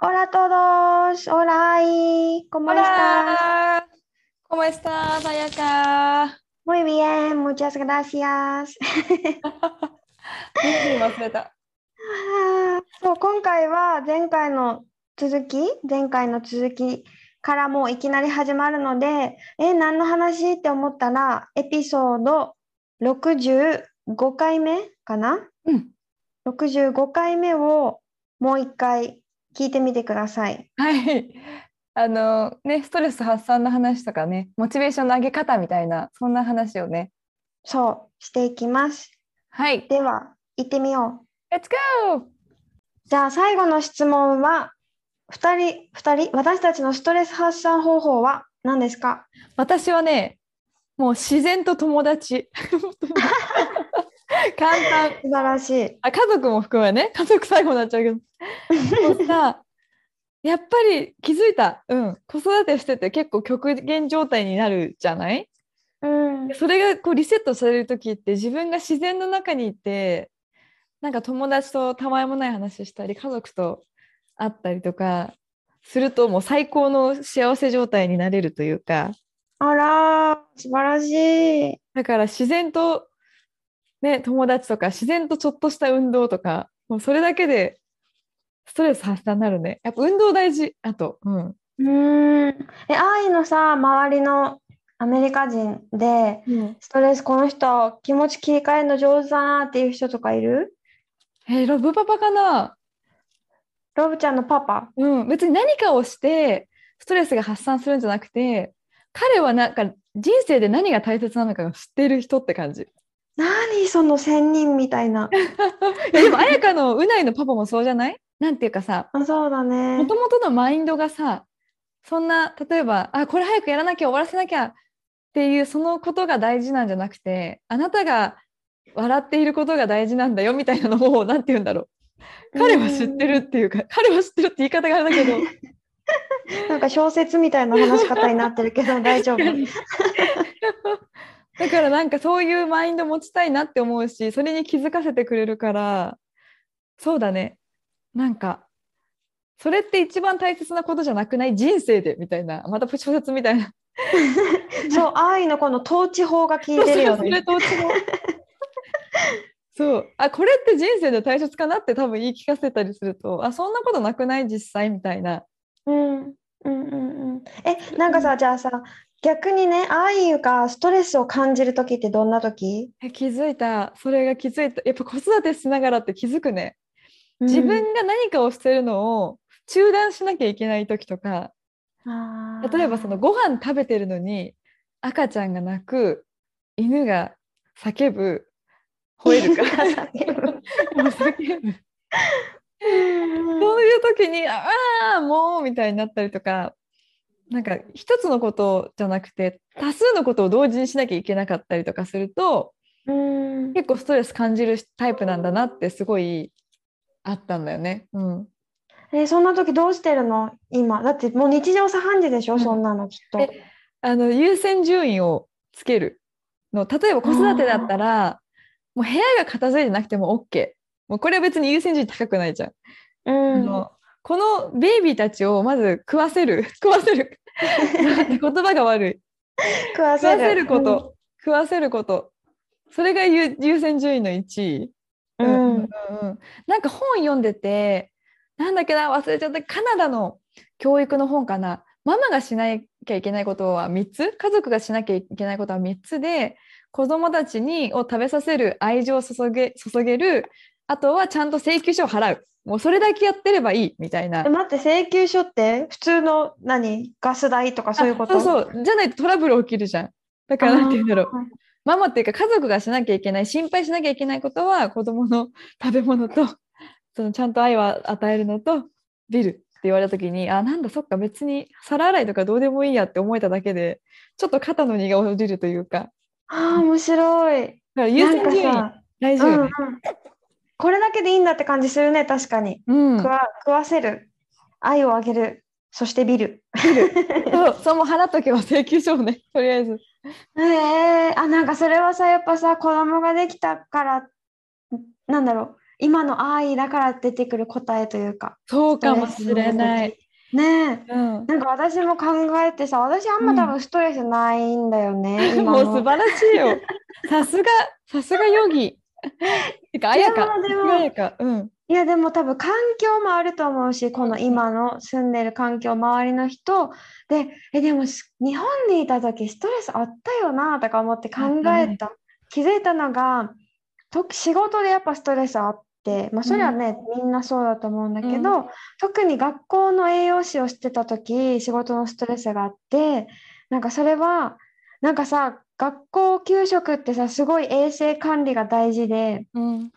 Hola a todos! Hola! ¿Cómo estás? ¿Cómo estás, 彩香 Muy bien, muchas gracias. 忘れた。そう今回は前回の続き前回の続きからもういきなり始まるのでえ何の話？って思ったらエピソード65回目かな、うん、65回目をもう一回聞いてみてください。はい。あのね、ストレス発散の話とかね、モチベーションの上げ方みたいな、そんな話をね。そうしていきます。はい。では行ってみよう。Let's go! じゃあ最後の質問は2人2人私たちのストレス発散方法は何ですか？私はね、もう自然と友達。簡単。素晴らしい。あ、家族も含めね。家族最後になっちゃうけど。もうさ、やっぱり気づいた。うん。子育てしてて結構極限状態になるじゃない？うん、それがこうリセットされる時って自分が自然の中にいてなんか友達とたわいもない話したり家族と会ったりとかするともう最高の幸せ状態になれるというかあらー、素晴らしい。だから自然と、ね、友達とか自然とちょっとした運動とかもうそれだけでストレス発散になるね。やっぱ運動大事。あと、うん、うーん。え、愛のさ、周りのアメリカ人で、ストレス、この人、気持ち切り替えるの上手だなっていう人とかいる？えーロブパパかな？ロブちゃんのパパ。うん、別に何かをしてストレスが発散するんじゃなくて彼はなんか人生で何が大切なのかを知っている人って感じ。い何その仙人みたいな。やでも彩香のうないのパパもそうじゃない？なんていうかさあそうだねも。ともとのマインドがさそんな例えばあこれ早くやらなきゃ終わらせなきゃっていうそのことが大事なんじゃなくてあなたが笑っていることが大事なんだよみたいなのをなんて言うんだろう彼は知ってるっていうか彼は知ってるって言い方があれだけど なんか小説みたいな話し方になってるけど大丈夫。だからなんかそういうマインド持ちたいなって思うしそれに気づかせてくれるからそうだね。なんかそれって一番大切なことじゃなくない？人生でみたいな。また小説みたいな。そう、愛のこの統治法が効いてるよね。と違うそうあこれって人生で大切かなって多分言い聞かせたりするとあそんなことなくない？実際みたいな。うん、うんうんうん。え、なんかさ、じゃあさ、逆にね、愛がストレスを感じる時ってどんな時？え気づいた。それが気づいた。やっぱ子育てしながらって気づくね。自分が何かをしてるのを中断しなきゃいけない時とか。あー。例えばそのご飯食べてるのに赤ちゃんが泣く。犬が叫ぶ。吠えるか。叫ぶ。そういう時にああもうみたいになったりとかなんか一つのことじゃなくて多数のことを同時にしなきゃいけなかったりとかするとうん。結構ストレス感じるタイプなんだなってすごいあったんだよね。うん、えそんな時どうしてるの？今。だってもう日常茶飯事でしょ、うん。そんなのきっと。えあの優先順位をつけるの。例えば子育てだったらもう部屋が片付いてなくても OK もうこれは別に優先順位高くないじゃん。うん。あのこのベイビーたちをまず食わせる 食わせる。言葉が悪い。食わ食わせること、食わせること。それが優優先順位の1位、うん、うんうんうん。なんか本読んでてなんだっけな忘れちゃった。カナダの教育の本かな。ママがしなきゃいけないことは3つ。家族がしなきゃいけないことは3つで子供たちにを食べさせる愛情を注げ注げる。あとはちゃんと請求書を払うもうそれだけやってればいいみたいな。え待って請求書って普通の何？ガス代とかそういうこと？あそうそう。じゃないとトラブル起きるじゃん。だからなんて言うんだろう。ママっていうか家族がしなきゃいけない心配しなきゃいけないことは子供の食べ物と そのちゃんと愛を与えるのとビルって言われた時にあなんだそっか別に皿洗いとかどうでもいいやって思えただけでちょっと肩の荷が下りるというか。ああ、面白い。だから優先順位なんかさうんうん。大事よね。これだけでいいんだって感じするね、確かに。うん食わ、食わせる。愛をあげる。そしてビル。そうそうもう払っとけば請求書をねとりあえず。ええあ、なんかそれはさ、やっぱさ、子供ができたから、なんだろう、今の愛だから出てくる答えというか、そうかもしれない。ねえ。うん、なんか私も考えてさ、私あんま多分ストレスないんだよね、今 もうの素晴らしいよ。さすがさすがヨギ。てか、あやか。あやか。うん。いやでも多分環境もあると思うしこの今の住んでる環境周りの人でえでもす日本にいた時ストレスあったよなとか思って考えた気づいたのがと仕事でやっぱストレスあってまあそれはね、みんなそうだと思うんだけど、う特に学校の栄養士をしてた時仕事のストレスがあってなんかそれはなんかさ学校給食ってさすごい衛生管理が大事でうん、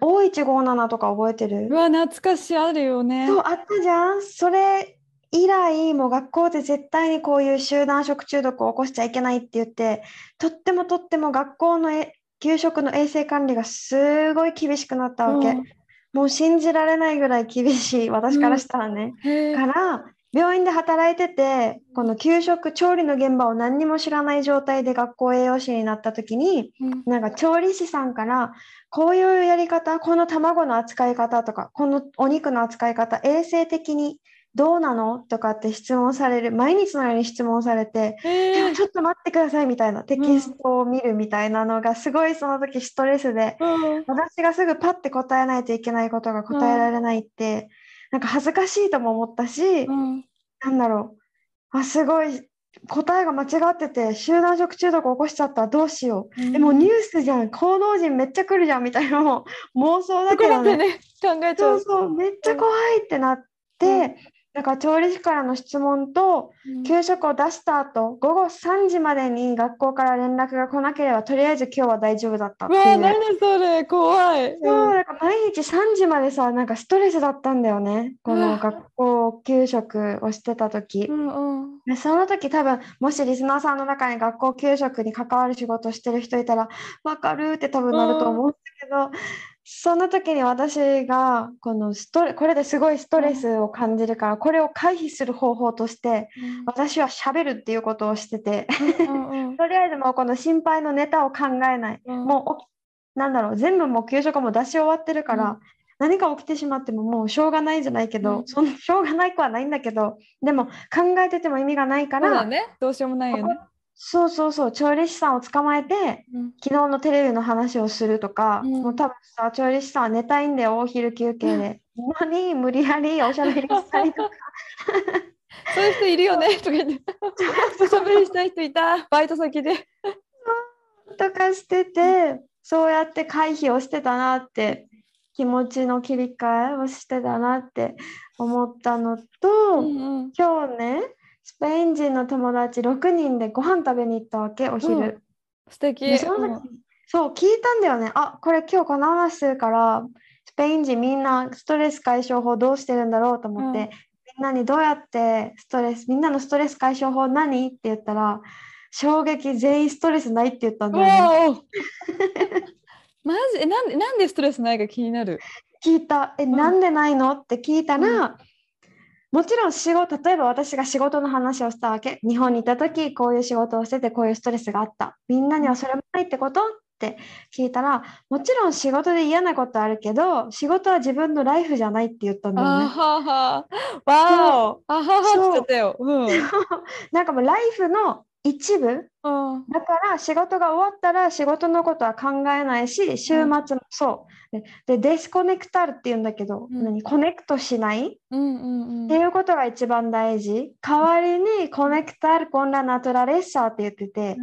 O157 とか覚えてる？うわ、懐かしい、あるよね。そう、あったじゃん。それ以来、もう学校で絶対にこういう集団食中毒を起こしちゃいけないって言って、とってもとっても学校のえ給食の衛生管理がすごい厳しくなったわけ。うんもう信じられないぐらい厳しい、私からしたらね。へえから、病院で働いてて、この給食、調理の現場を何にも知らない状態で学校栄養士になった時に、うん。なんか調理師さんからこういうやり方、この卵の扱い方とか、このお肉の扱い方、衛生的にどうなの？とかって質問される、毎日のように質問されて、へえでもちょっと待ってくださいみたいな、テキストを見るみたいなのがすごいその時ストレスで、うん。私がすぐパッて答えないといけないことが答えられないって、なんか恥ずかしいとも思ったし、うん。なんだろう、あ、すごい答えが間違ってて、集団食中毒起こしちゃった。らどうしよう。でもニュースじゃん、報道陣めっちゃ来るじゃん。みたいな。妄想だけどね。ね、考えちゃそうう。そう、めっちゃ怖いってなって、なんか調理師からの質問と、給食を出した後、午後3時までに学校から連絡が来なければ、とりあえず今日は大丈夫だったっていう。うわ、何それ、怖い。そう、うんなんか毎日3時までさ、なんかストレスだったんだよね。この学校給食をしてた時。うんうんでその時多分もしリスナーさんの中に学校給食に関わる仕事をしてる人いたら分かるって多分なると思うんだけど、その時に私がこのストレこれですごいストレスを感じるからこれを回避する方法として私はしゃべるっていうことをしてて とりあえずもうこの心配のネタを考えない、うん。もうなんだろう全部もう給食も出し終わってるから、うん。何か起きてしまってももうしょうがないじゃないけど、うん。そんしょうがないくはないんだけどでも考えてても意味がないからどうしようもないよね。そうそうそう、調理師さんを捕まえて、うん昨日のテレビの話をするとか、うんもう多分さ、調理師さんは寝たいんだよ、お昼休憩で。何無理やりおしゃべりしたりとか。そういう人いるよね とか言って。おしゃべりしたい人いた、バイト先で。とかしてて、そうやって回避をしてたなって、気持ちの切り替えをしてたなって思ったのと、うんうん今日ね、スペイン人の友達6人でご飯食べに行ったわけ、お昼。うん素敵。で、その時、そう、聞いたんだよね。あ、これ今日この話するから、スペイン人みんなストレス解消法どうしてるんだろうと思って、うんみんなにどうやってストレス、みんなのストレス解消法何？って言ったら、衝撃全員ストレスないって言ったんだよね。マジ？えなんでなんでストレスないか気になる。聞いた。え、んなんでないの？って聞いたら、うもちろん仕事、例えば私が仕事の話をしたわけ。日本にいた時、こういう仕事をしてて、こういうストレスがあった。みんなにはそれもないってことって聞いたら、もちろん仕事で嫌なことあるけど、仕事は自分のライフじゃないって言ったんだよね。あはは。わお。あはは。うん。なんかもうライフの一部。うん。だから仕事が終わったら仕事のことは考えないし、週末もそう。で、でデスコネクタルって言うんだけど、うん。何？コネクトしない？うんうんっていうことが一番大事。代わりにコネクタルコンラナトラレッサーって言ってて、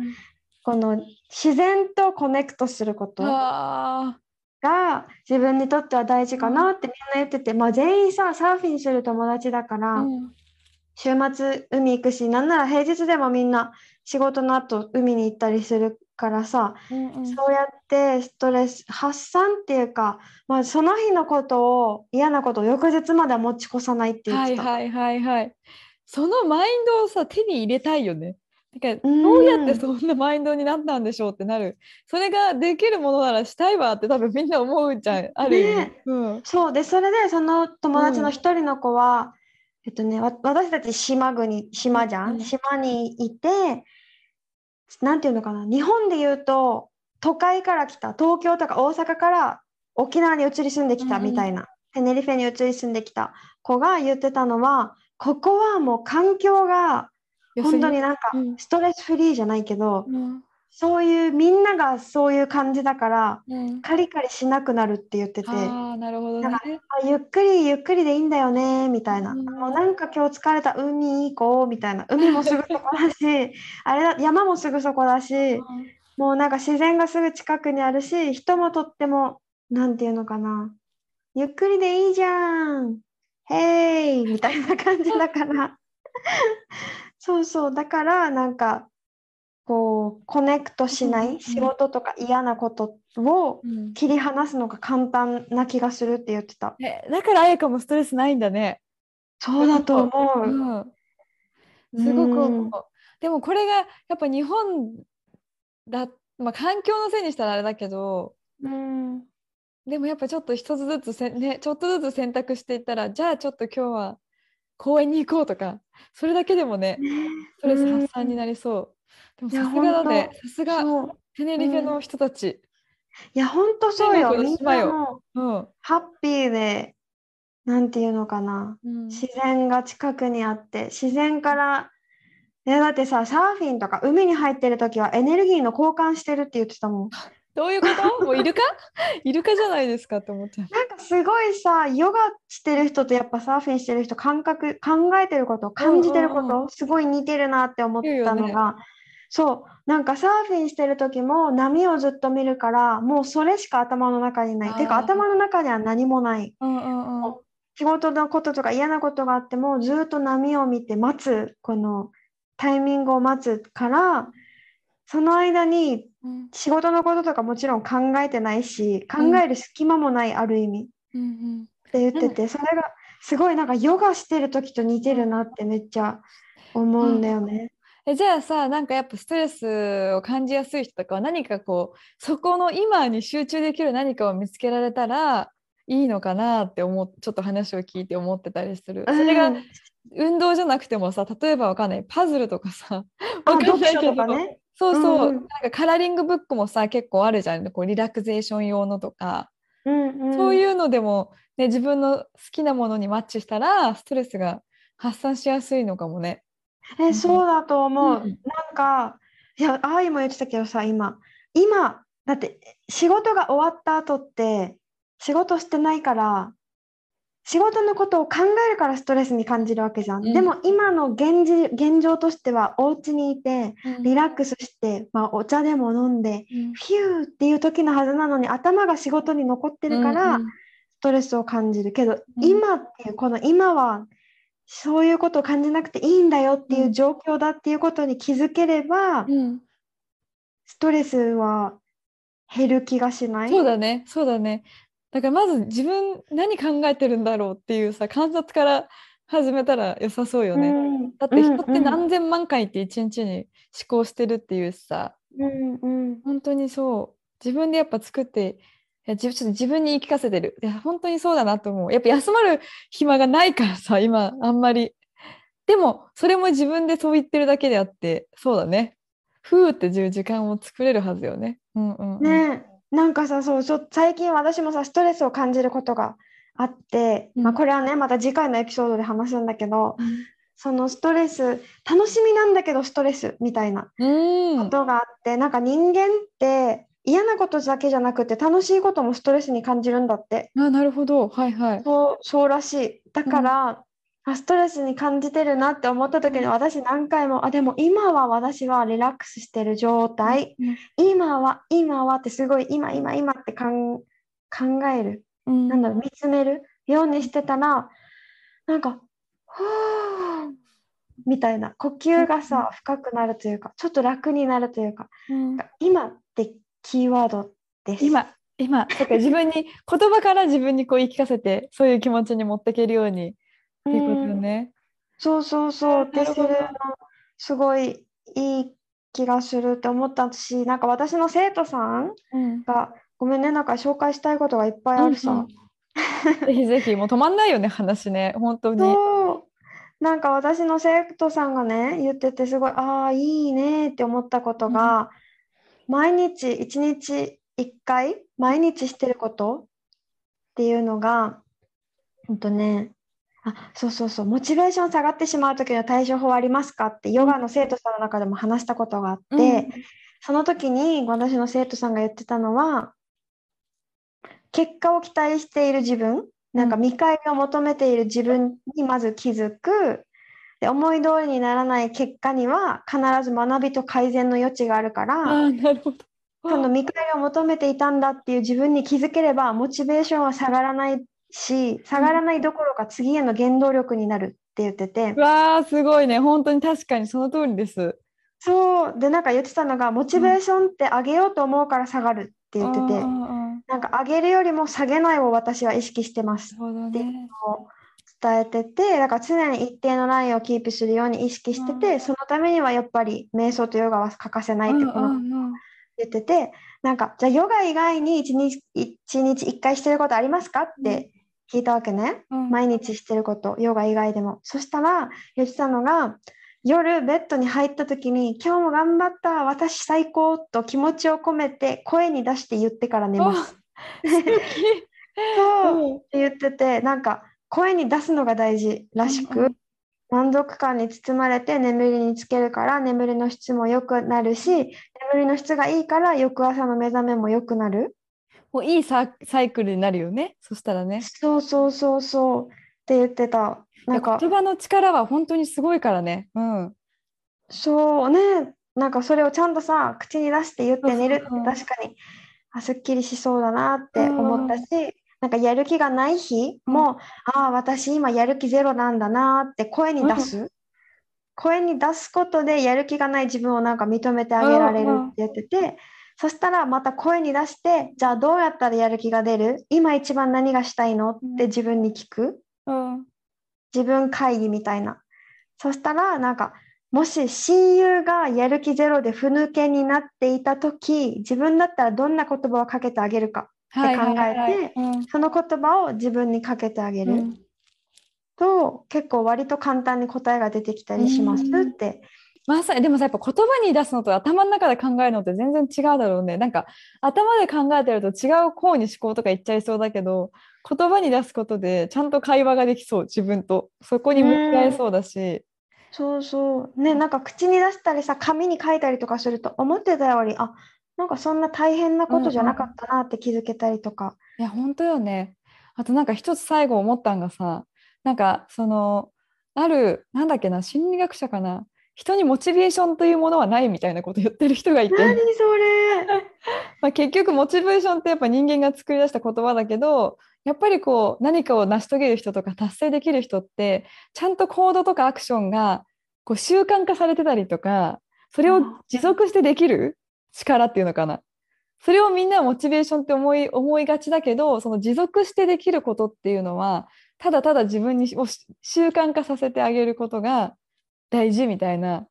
この自然とコネクトすることあが自分にとっては大事かなってみんな言ってて、まあ全員さ、サーフィンする友達だから、あ。うん。週末海行くし、なんなら平日でもみんな仕事の後海に行ったりするからさ、うんうんそうやってストレス発散っていうか、まあ、その日のことを嫌なことを翌日までは持ち越さないって言ってた。はいはいはいはい。そのマインドをさ手に入れたいよね。だからうんどうやってそんなマインドになったんでしょうってなる。それができるものならしたいわって多分みんな思うじゃん。ある意味。ねうん。そうでそれでその友達の一人の子は、えっとねわ私たち島国島じゃん、うん島にいてなんていうのかな？日本で言うと都会から来た東京とか大阪から沖縄に移り住んできたみたいな、テネリフェに移り住んできた。子が言ってたのはここはもう環境が本当になんかうん。ストレスフリーじゃないけど、うんそういうみんながそういう感じだからうん。カリカリしなくなるって言ってて。ああなるほどね。なん。あゆっくりゆっくりでいいんだよねみたいな、うん。もうなんか今日疲れた海行こうみたいな。海もすぐそこだし あれだ山もすぐそこだしもうなんか自然がすぐ近くにあるし人もとってもなんていうのかな。ゆっくりでいいじゃん。へいみたいな感じだから。そうそう。だからなんかこうコネクトしない仕事とか嫌なことをうん切り離すのが簡単な気がするって言ってた。えだから彩香もストレスないんだね。そうだと思う。うん。すごくうん思う。でもこれがやっぱ日本だ、まあ、環境のせいにしたらあれだけどうん。でもやっぱちょっと一つずつせ、ね、ちょっとずつ選択していったらじゃあちょっと今日は公園に行こうとかそれだけでもねストレス発散になりそう。でもさすがだね。さすが。テネリフェの人たち。いや、ほんとそうよ。みんなもうん。ハッピーで、なんていうのかな。うん自然が近くにあって、自然から、え、だってさ、サーフィンとか海に入ってる時はエネルギーの交換してるって言ってたもん。どういうこと？もうイルカ？イルカじゃないですか？って思っちゃう。なんかすごいさ、ヨガしてる人とやっぱサーフィンしてる人、感覚、考えてること、感じてるこうんうんと、すごい似てるなって思ったのが、そう、なんかサーフィンしてる時も波をずっと見るから、もうそれしか頭の中にない。てかあー頭の中には何もない。うんうんうん。仕事のこととか嫌なことがあっても、ずっと波を見て待つ、このタイミングを待つから、その間にうん仕事のこととかもちろん考えてないし、考える隙間もない、ある意味。うんうんって言ってて、それがすごいなんかヨガしてる時と似てるなってめっちゃ思うんだよね。えじゃあさなんかやっぱストレスを感じやすい人とかは何かこうそこの今に集中できる何かを見つけられたらいいのかなって思っちょっと話を聞いて思ってたりする。それがうん運動じゃなくてもさ例えばわかんない。パズルとかさかんないけど。ね。そうそう、うんうん。なんかカラーリングブックもさ結構あるじゃん。こうリラクゼーション用のとか、うんうん、そういうのでも、ね、自分の好きなものにマッチしたらストレスが発散しやすいのかもね。え、そうだと思う。うんなんか、いや、あーいも言ってたけどさ、今、今、だって仕事が終わった後って、仕事してないから、仕事のことを考えるからストレスに感じるわけじゃん。うん。でも今の現実現状としては、お家にいて、リラックスして、まあ、お茶でも飲んで、うん。フューっていう時のはずなのに、頭が仕事に残ってるから、うんうん。ストレスを感じる。けど、うん。今っていうこの今はそういうことを感じなくていいんだよっていううん。状況だっていうことに気づければ、うん。ストレスは減る気がしない。そうだね、そうだね。だからまず自分何考えてるんだろうっていうさ観察から始めたら良さそうよね。うん。だって人ってうん何千万回って一日に思考してるっていうしさ。うんうん。本当にそう。自分でやっぱ作っていや自分ちょっと自分に言い聞かせてる。いや本当にそうだなと思う。やっぱ休まる暇がないからさ今あんまり。でもそれも自分でそう言ってるだけであってそうだね。ふーっていう時間を作れるはずよね。うんうんうん、ねえ。なんかさそう最近私もさストレスを感じることがあって、うん。まあ、これはねまた次回のエピソードで話すんだけど、うん。そのストレス楽しみなんだけどストレスみたいなうん。ことがあって、なんか人間って嫌なことだけじゃなくて楽しいこともストレスに感じるんだって。あなるほど。はいはい。そうそうらしい。だから、あストレスに感じてるなって思った時にうん。私何回もあでも今は私はリラックスしてる状態、うん今は今はってすごい今今今ってかん考える。うん。なんだろう見つめる。ようにしてたらなんかふーっみたいな。呼吸がさ、深くなるというかちょっと楽になるというか。うん。今ってキーワードです。今今。そっか自分に言葉から自分にこう言い聞かせてそういう気持ちに持っていけるように。っていうことよね。そうそうそう。ってなるほど。すごいいい気がするって思ったしなんか私の生徒さんうん。がごめんねなんか紹介したいことがいっぱいあるさ。うんぜひぜひもう止まんないよね話ね。本当に。そう。なんか私の生徒さんがね言っててすごいああいいねって思ったことが、毎日一日一回毎日してること？っていうのがほんとねあそうそうそう。モチベーション下がってしまう時の対処法ありますか？ってヨガの生徒さんの中でも話したことがあって、うん。その時に私の生徒さんが言ってたのは結果を期待している自分なんかうん。見返りを求めている自分にまず気づくで思い通りにならない結果には必ず学びと改善の余地があるかあらーなるほど。その見返りを求めていたんだっていう自分に気づければモチベーションは下がらないし下がらないどころか次への原動力になるって言っててうわーすごいね本当に確かにその通りです。そうでなんか言ってたのがモチベーションって上げようと思うから下がるって言っててうんうんうんなんか上げるよりも下げないを私は意識してますなるほどね。を伝えててだから常に一定のラインをキープするように意識してて、うん。そのためにはやっぱり瞑想とヨガは欠かせないってこのうんうん。うん言っててなんかじゃあヨガ以外に一日一日一回してることありますかって聞いたわけね、うん。毎日してることヨガ以外でも。そしたら言ってたのが夜ベッドに入った時に「今日も頑張った私最高」と気持ちを込めて声に出して言ってから寝ます。そう。って言っててなんか声に出すのが大事らしく、満足感に包まれて眠りにつけるから眠りの質も良くなるし眠りの質がいいから翌朝の目覚めも良くなる。もういいササイクルになるよね。そしたらね。そうそうそうそう。って言ってた。なんか言葉の力は本当にすごいからね。うん。そうね。なんかそれをちゃんとさ口に出して言って寝るって確かにあすっきりしそうだなって思ったし、なんかやる気がない日も、ああ私今やる気ゼロなんだなって声に出す、声に出すことでやる気がない自分をなんか認めてあげられるって言ってて、そしたらまた声に出してじゃあどうやったらやる気が出る？今一番何がしたいのって自分に聞く。うん。自分会議みたいな。そしたら、なんか、もし親友がやる気ゼロでふぬけになっていたとき、自分だったらどんな言葉をかけてあげるか、はい考えてその言葉を自分にかけてあげるうんと、結構割と簡単に答えが出てきたりしますうんって。まさにでもさやっぱ言葉に出すのと頭の中で考えるのって全然違うだろうね。なんか頭で考えてると違う方に思考とかいっちゃいそうだけど言葉に出すことでちゃんと会話ができそう自分とそこに向き合えそうだし。そうそう。ね、なんか口に出したりさ、紙に書いたりとかすると、思ってたより、あ、なんかそんな大変なことじゃなかったなって気づけたりとか。いや本当よね。あとなんか一つ最後思ったんがさなんかそのあるなんだっけな心理学者かな人にモチベーションというものはないみたいなこと言ってる人がいて。何それ まあ、結局モチベーションってやっぱ人間が作り出した言葉だけどやっぱりこう何かを成し遂げる人とか達成できる人ってちゃんと行動とかアクションがこう習慣化されてたりとかそれを持続してできる力っていうのかな。それをみんなモチベーションって思い思いがちだけどその持続してできることっていうのはただただ自分にを習慣化させてあげることが大事みたいな。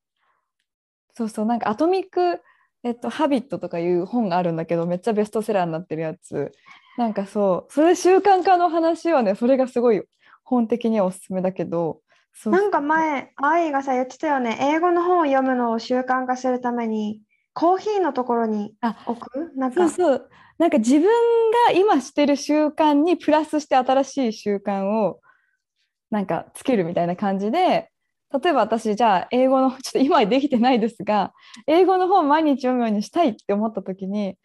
そうそうなんかアトミックえっと、ハビットとかいう本があるんだけどめっちゃベストセラーになってるやつ。なんかそうそれ習慣化の話はねそれがすごい本的にはおすすめだけどそうなんか前、愛がさ、言ってたよね。英語の本を読むのを習慣化するために、コーヒーのところにあ置く？なんか、そうそう。なんか自分が今してる習慣にプラスして新しい習慣をなんかつけるみたいな感じで例えば私じゃあ英語の ちょっと今はできてないですが英語の本毎日読むようにしたいって思った時に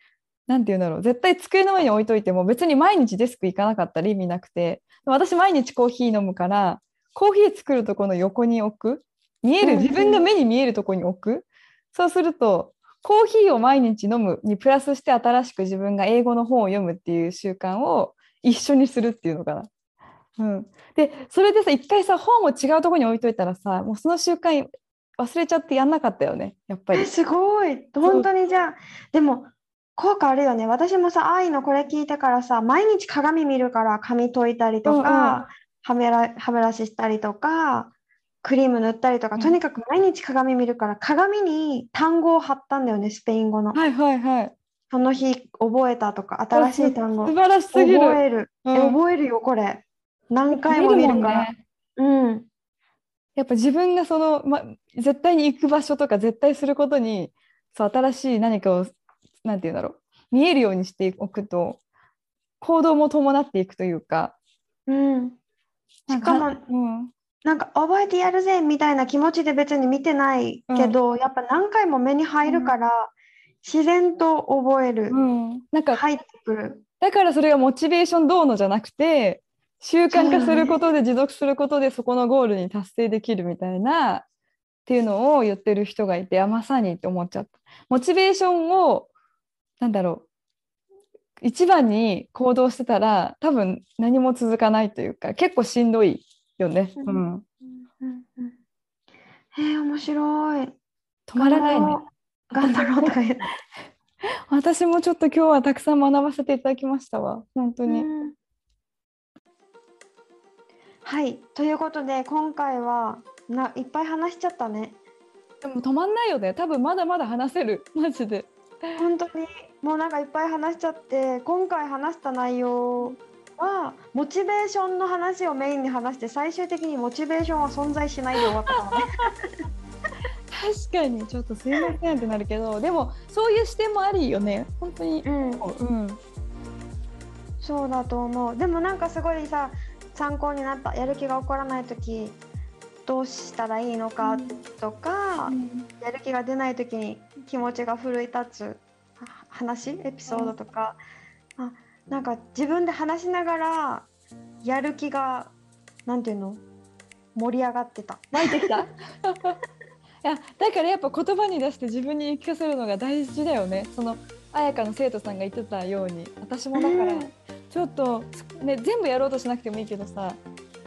何て言うんだろう。絶対机の上に置いといても別に毎日デスク行かなかったら意味なくて。私毎日コーヒー飲むからコーヒー作るとこの横に置く？見える自分が目に見えるとこに置く？そうするとコーヒーを毎日飲むにプラスして新しく自分が英語の本を読むっていう習慣を一緒にするっていうのかな。うん、でそれでさ一回さ本を違うところに置いといたらさもうその習慣忘れちゃってやんなかったよねやっぱりえ。すごい本当にじゃあでも効果あるよね私もさ愛のこれ聞いてからさ毎日鏡見るから髪解いたりとか、歯ブラ歯ブラシしたりとかクリーム塗ったりとか、うん。とにかく毎日鏡見るから鏡に単語を貼ったんだよねスペイン語の、はいはいはい。その日覚えたとか新しい単語。素晴らしすぎる。覚える、うん。え覚えるよこれ。何回も見るから。ね。うん。やっぱ自分がその、ま、絶対に行く場所とか絶対することにそう新しい何かをなんて言うんだろう。見えるようにしておくと行動も伴っていくというか。うん。しかもうん、なんか覚えてやるぜみたいな気持ちで別に見てないけど、やっぱ何回も目に入るから、自然と覚える、うん、なんか入ってくる。だからそれがモチベーションどうのじゃなくて習慣化することで持続することでそこのゴールに達成できるみたいなっていうのを言ってる人がいてあまさにって思っちゃった。モチベーションをなんだろう。一番に行動してたら多分何も続かないというか結構しんどいよね。ううんん、うんうんえー、面白い。止まらないね。頑張ろうとか言って。私もちょっと今日はたくさん学ばせていただきましたわ本当に。うんはい、ということで今回はないっぱい話しちゃったね。でも止まんないよね多分まだまだ話せるマジで。本当にもうなんかいっぱい話しちゃって今回話した内容はモチベーションの話をメインに話して最終的にモチベーションは存在しないで終わったのね。確かに。ちょっとすいませんってなるけどでもそういう視点もありよね。本当に。うん、うん。そうだと思う。でもなんかすごいさ参考になった。やる気が起こらない時どうしたらいいのかとか、やる気が出ない時に気持ちが奮い立つは話エピソードとか、あなんか自分で話しながらやる気がなんていうの？盛り上がってた。湧いてきた？いやだからやっぱ言葉に出して自分に言い聞かせるのが大事だよね。その彩香の生徒さんが言ってたように。私もだからうん。ちょっと、ね、全部やろうとしなくてもいいけどさ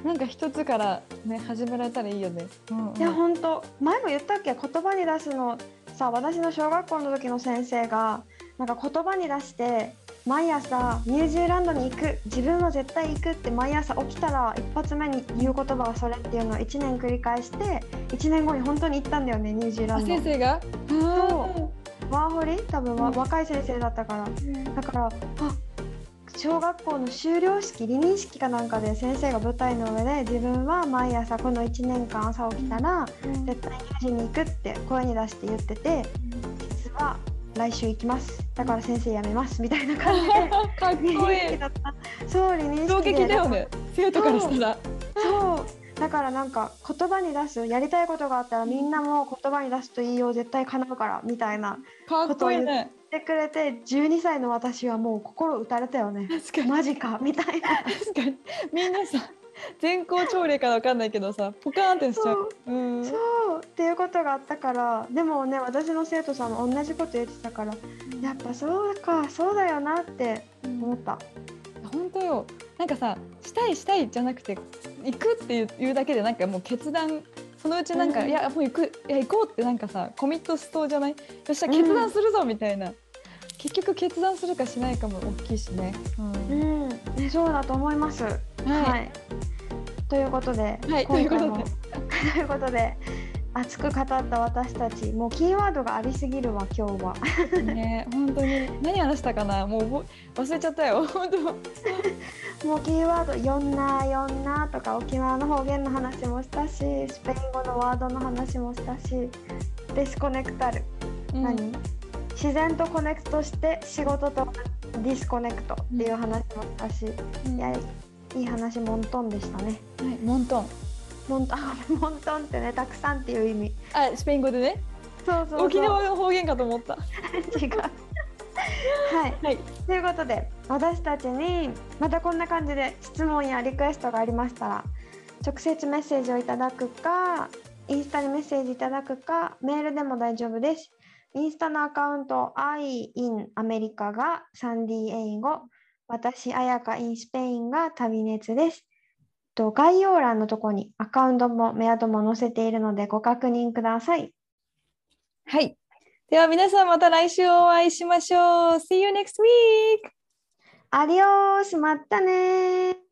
なんか一つからね始められたらいいよね。うんうん。いや本当。前も言ったっけ？言葉に出すの。さ私の小学校の時の先生がなんか言葉に出して毎朝ニュージーランドに行く自分は絶対行くって毎朝起きたら一発目に言う言葉がそれっていうのを1年繰り返して1年後に本当に行ったんだよねニュージーラあンド。先生が？そワーホリ？多分わうん。若い先生だったから。うん。だからあ小学校の修了式離任式かなんかで先生が舞台の上で自分は毎朝この1年間朝起きたら絶対ニュージーに行くって声に出して言ってて実は来週行きます。だから先生辞めますみたいな感じで。かっこいい。式だったそう離任衝撃だよね。生徒からしたら。そう。だからなんか言葉に出すやりたいことがあったらみんなも言葉に出すといいよ絶対叶うからみたいなこいいね。言ってくれて12歳の私はもう心打たれたよね。マジかみたいな。確かに。みんなさ 全校朝礼かわかんないけどさポカーンってしちゃう。う。ん。そうっていうことがあったからでもね私の生徒さんも同じこと言ってたからやっぱそうかそうだよなって思った。本当よ。なんかさしたいしたいじゃなくて行くっていうだけでなんかもう決断そのうちなんか、うん。いやもう行くいや行こうってなんかさコミットしそうじゃない？よっしゃうん決断するぞみたいな、結局決断するかしないかも大きいしね。ううん。ん、ね、そうだと思います。はい、はいということで、はいということということで 熱く語った私たちもうキーワードがありすぎるわ今日は。ね本当に。何話したかな？もう忘れちゃったよ。本当。もうキーワード「よんなよんな」とか沖縄の方言の話もしたしスペイン語のワードの話もしたし desconectar、うん。何？自然と connect して仕事と disconnect っていう話もしたし、うん。いやいい話 montón でしたね。はい、 montón。montón あ montón ってねたくさんっていう意味。あスペイン語でね。そうそう沖縄の方言かと思った。違う。はい。はい。ということで私たちにまたこんな感じで質問やリクエストがありましたら直接メッセージをいただくかインスタにメッセージいただくかメールでも大丈夫です。インスタのアカウント i in アメリカがサンディ英語私、あやか in スペインが旅熱ですと概要欄のところにアカウントもメアドも載せているのでご確認ください。はい。では皆さんまた来週お会いしましょう。See you next week! アディオースまたね